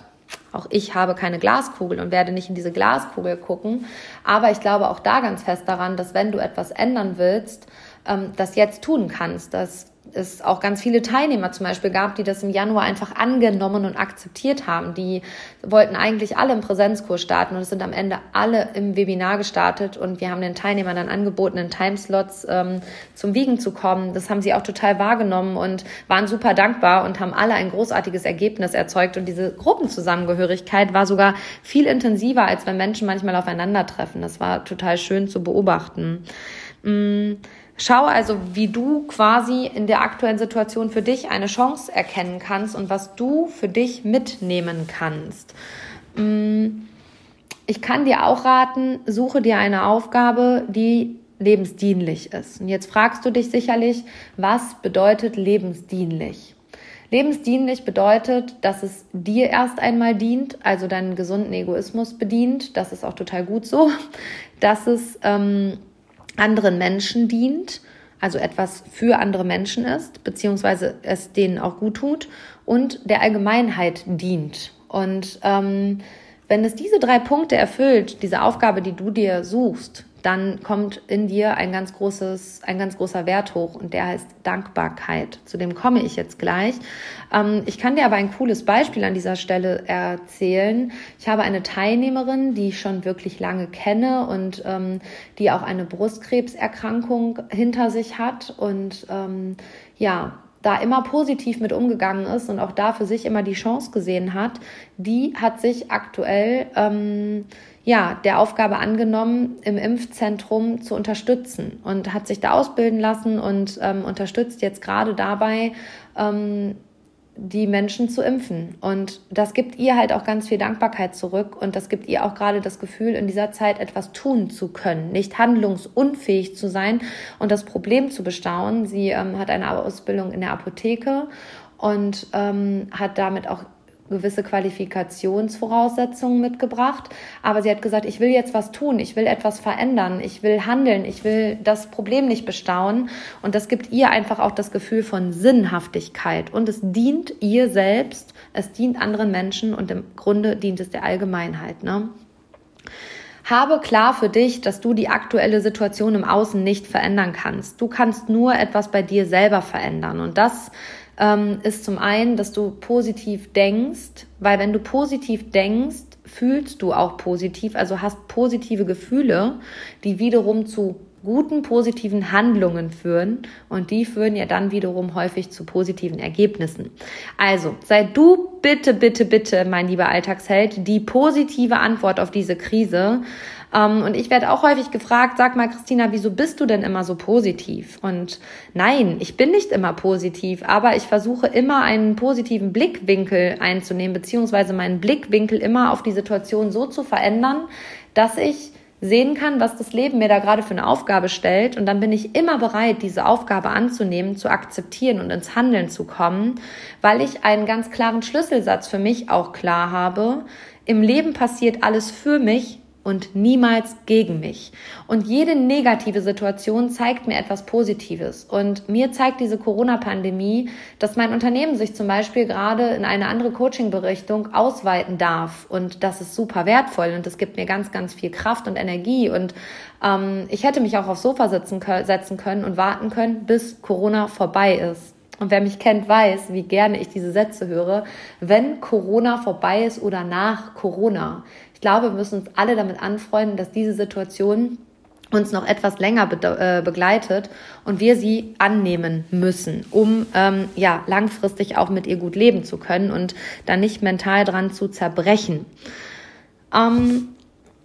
[SPEAKER 1] Auch ich habe keine Glaskugel und werde nicht in diese Glaskugel gucken. Aber ich glaube auch da ganz fest daran, dass wenn du etwas ändern willst, ähm, das jetzt tun kannst, dass es auch ganz viele Teilnehmer zum Beispiel gab, die das im Januar einfach angenommen und akzeptiert haben. Die wollten eigentlich alle im Präsenzkurs starten und es sind am Ende alle im Webinar gestartet und wir haben den Teilnehmern dann angeboten, in Timeslots ähm, zum Wiegen zu kommen. Das haben sie auch total wahrgenommen und waren super dankbar und haben alle ein großartiges Ergebnis erzeugt und diese Gruppenzusammengehörigkeit war sogar viel intensiver, als wenn Menschen manchmal aufeinandertreffen. Das war total schön zu beobachten. Mm. Schau also, wie du quasi in der aktuellen Situation für dich eine Chance erkennen kannst und was du für dich mitnehmen kannst. Mm, ich kann dir auch raten, suche dir eine Aufgabe, die lebensdienlich ist. Und jetzt fragst du dich sicherlich, was bedeutet lebensdienlich? Lebensdienlich bedeutet, dass es dir erst einmal dient, also deinen gesunden Egoismus bedient. Das ist auch total gut so. Dass es ähm, anderen Menschen dient, also etwas für andere Menschen ist, beziehungsweise es denen auch gut tut und der Allgemeinheit dient. Und ähm, wenn es diese drei Punkte erfüllt, diese Aufgabe, die du dir suchst, dann kommt in dir ein ganz großes, ein ganz großer Wert hoch und der heißt Dankbarkeit. Zu dem komme ich jetzt gleich. Ähm, ich kann dir aber ein cooles Beispiel an dieser Stelle erzählen. Ich habe eine Teilnehmerin, die ich schon wirklich lange kenne und ähm, die auch eine Brustkrebserkrankung hinter sich hat und ähm, ja, da immer positiv mit umgegangen ist und auch da für sich immer die Chance gesehen hat, die hat sich aktuell ähm, ja, der Aufgabe angenommen, im Impfzentrum zu unterstützen und hat sich da ausbilden lassen und ähm, unterstützt jetzt gerade dabei, ähm, die Menschen zu impfen. Und das gibt ihr halt auch ganz viel Dankbarkeit zurück und das gibt ihr auch gerade das Gefühl, in dieser Zeit etwas tun zu können, nicht handlungsunfähig zu sein und das Problem zu bestaunen. Sie ähm, hat eine Ausbildung in der Apotheke und ähm, hat damit auch gewisse Qualifikationsvoraussetzungen mitgebracht. Aber sie hat gesagt, ich will jetzt was tun, ich will etwas verändern, ich will handeln, ich will das Problem nicht bestaunen. Und das gibt ihr einfach auch das Gefühl von Sinnhaftigkeit. Und es dient ihr selbst, es dient anderen Menschen und im Grunde dient es der Allgemeinheit. Ne? Habe klar für dich, dass du die aktuelle Situation im Außen nicht verändern kannst. Du kannst nur etwas bei dir selber verändern. Und das ähm, ist zum einen, dass du positiv denkst, weil wenn du positiv denkst, fühlst du auch positiv, also hast positive Gefühle, die wiederum zu guten positiven Handlungen führen und die führen ja dann wiederum häufig zu positiven Ergebnissen. Also sei du bitte, bitte, bitte, mein lieber Alltagsheld, die positive Antwort auf diese Krise und ich werde auch häufig gefragt, sag mal, Christina, wieso bist du denn immer so positiv? Und nein, ich bin nicht immer positiv, aber ich versuche immer einen positiven Blickwinkel einzunehmen, beziehungsweise meinen Blickwinkel immer auf die Situation so zu verändern, dass ich sehen kann, was das Leben mir da gerade für eine Aufgabe stellt. Und dann bin ich immer bereit, diese Aufgabe anzunehmen, zu akzeptieren und ins Handeln zu kommen, weil ich einen ganz klaren Schlüsselsatz für mich auch klar habe. Im Leben passiert alles für mich, und niemals gegen mich. Und jede negative Situation zeigt mir etwas Positives. Und mir zeigt diese Corona-Pandemie, dass mein Unternehmen sich zum Beispiel gerade in eine andere Coaching-Berichtung ausweiten darf. Und das ist super wertvoll und es gibt mir ganz, ganz viel Kraft und Energie. Und ähm, ich hätte mich auch aufs Sofa sitzen, setzen können und warten können, bis Corona vorbei ist. Und wer mich kennt, weiß, wie gerne ich diese Sätze höre. Wenn Corona vorbei ist oder nach Corona glaube, wir müssen uns alle damit anfreunden, dass diese Situation uns noch etwas länger äh, begleitet und wir sie annehmen müssen, um ähm, ja langfristig auch mit ihr gut leben zu können und dann nicht mental dran zu zerbrechen. Ähm,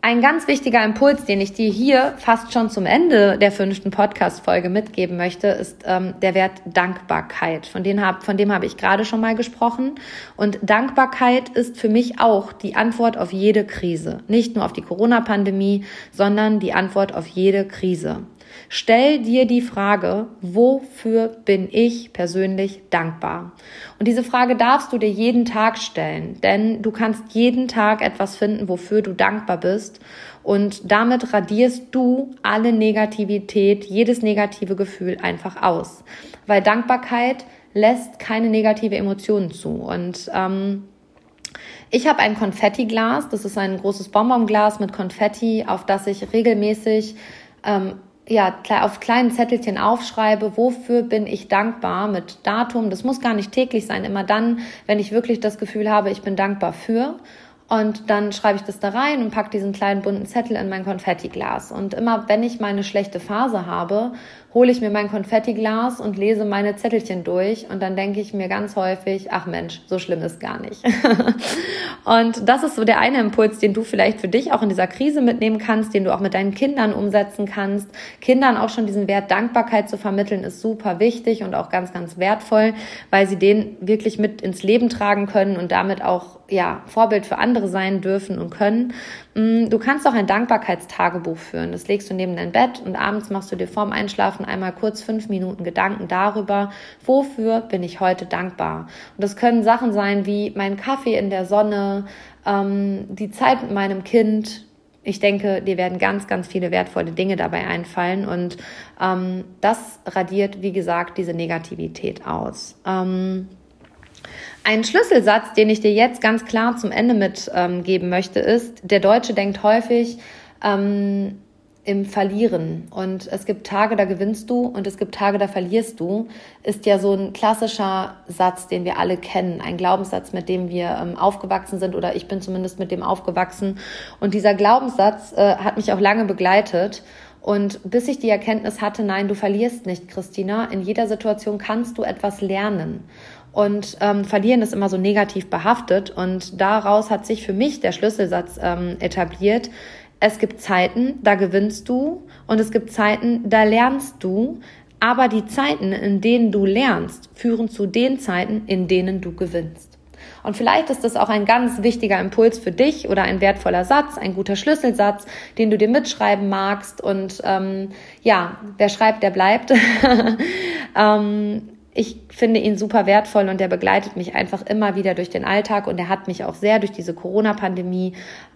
[SPEAKER 1] ein ganz wichtiger Impuls, den ich dir hier fast schon zum Ende der fünften Podcast-Folge mitgeben möchte, ist ähm, der Wert Dankbarkeit. Von dem, hab, von dem habe ich gerade schon mal gesprochen. Und Dankbarkeit ist für mich auch die Antwort auf jede Krise. Nicht nur auf die Corona-Pandemie, sondern die Antwort auf jede Krise. Stell dir die Frage, wofür bin ich persönlich dankbar? Und diese Frage darfst du dir jeden Tag stellen, denn du kannst jeden Tag etwas finden, wofür du dankbar bist. Und damit radierst du alle Negativität, jedes negative Gefühl einfach aus. Weil Dankbarkeit lässt keine negative Emotionen zu. Und ähm, ich habe ein Konfettiglas, das ist ein großes Bonbonglas mit Konfetti, auf das ich regelmäßig ähm, ja, auf kleinen Zettelchen aufschreibe, wofür bin ich dankbar mit Datum. Das muss gar nicht täglich sein, immer dann, wenn ich wirklich das Gefühl habe, ich bin dankbar für. Und dann schreibe ich das da rein und pack diesen kleinen bunten Zettel in mein Konfettiglas. Und immer wenn ich meine schlechte Phase habe hole ich mir mein Konfettiglas und lese meine Zettelchen durch und dann denke ich mir ganz häufig, ach Mensch, so schlimm ist gar nicht. und das ist so der eine Impuls, den du vielleicht für dich auch in dieser Krise mitnehmen kannst, den du auch mit deinen Kindern umsetzen kannst. Kindern auch schon diesen Wert Dankbarkeit zu vermitteln, ist super wichtig und auch ganz, ganz wertvoll, weil sie den wirklich mit ins Leben tragen können und damit auch ja, Vorbild für andere sein dürfen und können. Mm, du kannst auch ein Dankbarkeitstagebuch führen. Das legst du neben dein Bett und abends machst du dir vorm Einschlafen einmal kurz fünf Minuten Gedanken darüber, wofür bin ich heute dankbar. Und das können Sachen sein wie mein Kaffee in der Sonne, ähm, die Zeit mit meinem Kind, ich denke, dir werden ganz, ganz viele wertvolle Dinge dabei einfallen und ähm, das radiert, wie gesagt, diese Negativität aus. Ähm, ein Schlüsselsatz, den ich dir jetzt ganz klar zum Ende mitgeben ähm, möchte, ist, der Deutsche denkt häufig, ähm, im Verlieren. Und es gibt Tage, da gewinnst du und es gibt Tage, da verlierst du, ist ja so ein klassischer Satz, den wir alle kennen. Ein Glaubenssatz, mit dem wir ähm, aufgewachsen sind oder ich bin zumindest mit dem aufgewachsen. Und dieser Glaubenssatz äh, hat mich auch lange begleitet. Und bis ich die Erkenntnis hatte, nein, du verlierst nicht, Christina. In jeder Situation kannst du etwas lernen. Und ähm, verlieren ist immer so negativ behaftet. Und daraus hat sich für mich der Schlüsselsatz ähm, etabliert, es gibt Zeiten, da gewinnst du und es gibt Zeiten, da lernst du. Aber die Zeiten, in denen du lernst, führen zu den Zeiten, in denen du gewinnst. Und vielleicht ist das auch ein ganz wichtiger Impuls für dich oder ein wertvoller Satz, ein guter Schlüsselsatz, den du dir mitschreiben magst. Und ähm, ja, wer schreibt, der bleibt. ähm, ich finde ihn super wertvoll und der begleitet mich einfach immer wieder durch den Alltag und er hat mich auch sehr durch diese Corona-Pandemie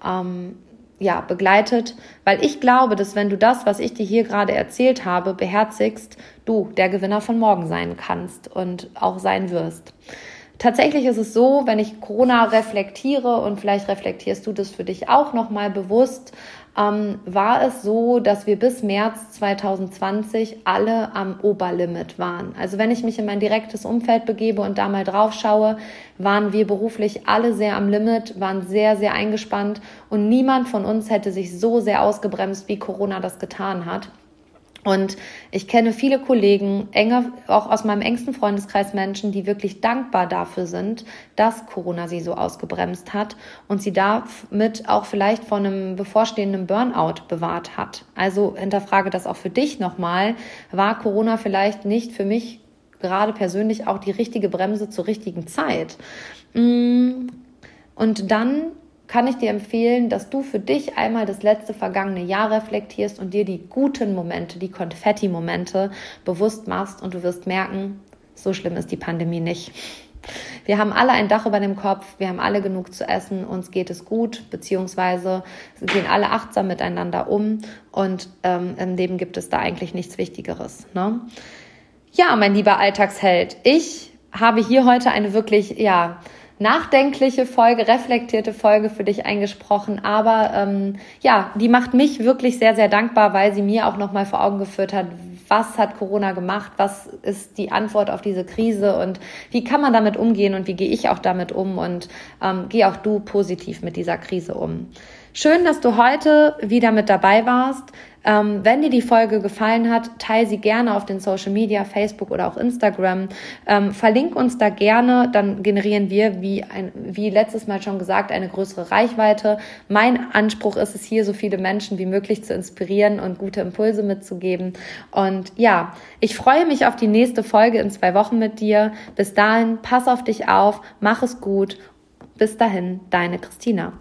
[SPEAKER 1] ähm, ja, begleitet, weil ich glaube, dass wenn du das, was ich dir hier gerade erzählt habe, beherzigst, du der Gewinner von morgen sein kannst und auch sein wirst. Tatsächlich ist es so, wenn ich Corona reflektiere und vielleicht reflektierst du das für dich auch nochmal bewusst, ähm, war es so, dass wir bis März 2020 alle am Oberlimit waren. Also wenn ich mich in mein direktes Umfeld begebe und da mal drauf schaue, waren wir beruflich alle sehr am Limit, waren sehr, sehr eingespannt und niemand von uns hätte sich so sehr ausgebremst, wie Corona das getan hat. Und ich kenne viele Kollegen, enge, auch aus meinem engsten Freundeskreis Menschen, die wirklich dankbar dafür sind, dass Corona sie so ausgebremst hat und sie damit auch vielleicht vor einem bevorstehenden Burnout bewahrt hat. Also hinterfrage das auch für dich nochmal. War Corona vielleicht nicht für mich gerade persönlich auch die richtige Bremse zur richtigen Zeit? Mm. Und dann kann ich dir empfehlen, dass du für dich einmal das letzte vergangene Jahr reflektierst und dir die guten Momente, die Konfetti-Momente bewusst machst und du wirst merken, so schlimm ist die Pandemie nicht. Wir haben alle ein Dach über dem Kopf, wir haben alle genug zu essen, uns geht es gut, beziehungsweise gehen alle achtsam miteinander um und ähm, im Leben gibt es da eigentlich nichts Wichtigeres. Ne? Ja, mein lieber Alltagsheld, ich habe hier heute eine wirklich, ja, nachdenkliche Folge, reflektierte Folge für dich eingesprochen. Aber ähm, ja, die macht mich wirklich sehr, sehr dankbar, weil sie mir auch nochmal vor Augen geführt hat, was hat Corona gemacht, was ist die Antwort auf diese Krise und wie kann man damit umgehen und wie gehe ich auch damit um und ähm, geh auch du positiv mit dieser Krise um. Schön, dass du heute wieder mit dabei warst. Ähm, wenn dir die Folge gefallen hat, teile sie gerne auf den Social Media, Facebook oder auch Instagram. Ähm, verlink uns da gerne, dann generieren wir, wie, ein, wie letztes Mal schon gesagt, eine größere Reichweite. Mein Anspruch ist es hier, so viele Menschen wie möglich zu inspirieren und gute Impulse mitzugeben. Und ja, ich freue mich auf die nächste Folge in zwei Wochen mit dir. Bis dahin, pass auf dich auf, mach es gut. Bis dahin, deine Christina.